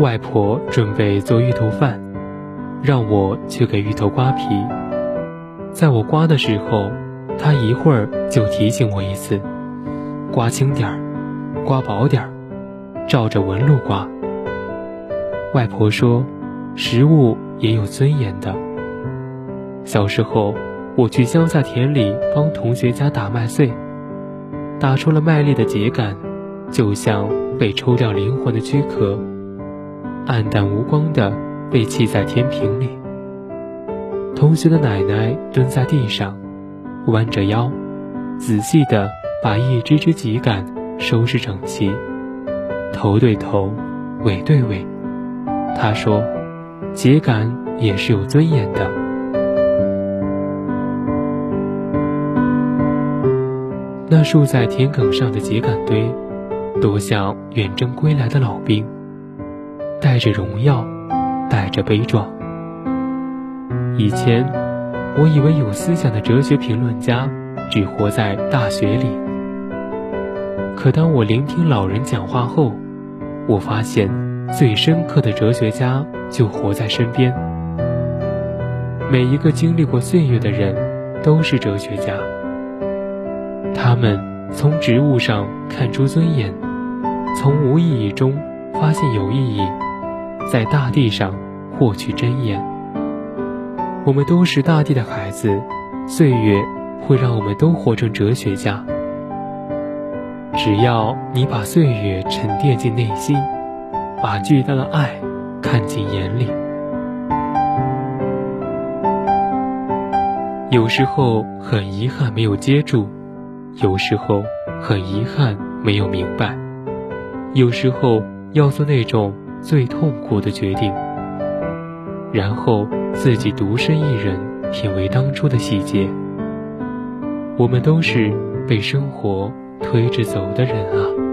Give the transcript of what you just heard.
外婆准备做芋头饭，让我去给芋头刮皮。在我刮的时候，她一会儿就提醒我一次：刮轻点儿，刮薄点儿，照着纹路刮。外婆说：“食物也有尊严的。”小时候，我去乡下田里帮同学家打麦穗，打出了麦粒的秸秆，就像被抽掉灵魂的躯壳，暗淡无光的被弃在天平里。同学的奶奶蹲在地上，弯着腰，仔细地把一只只秸秆收拾整齐，头对头，尾对尾。她说：“秸秆也是有尊严的。”那竖在田埂上的秸秆堆，多像远征归来的老兵，带着荣耀，带着悲壮。以前，我以为有思想的哲学评论家只活在大学里，可当我聆听老人讲话后，我发现最深刻的哲学家就活在身边。每一个经历过岁月的人，都是哲学家。他们从植物上看出尊严，从无意义中发现有意义，在大地上获取真言。我们都是大地的孩子，岁月会让我们都活成哲学家。只要你把岁月沉淀进内心，把巨大的爱看进眼里。有时候很遗憾没有接住。有时候很遗憾没有明白，有时候要做那种最痛苦的决定，然后自己独身一人品味当初的细节。我们都是被生活推着走的人啊。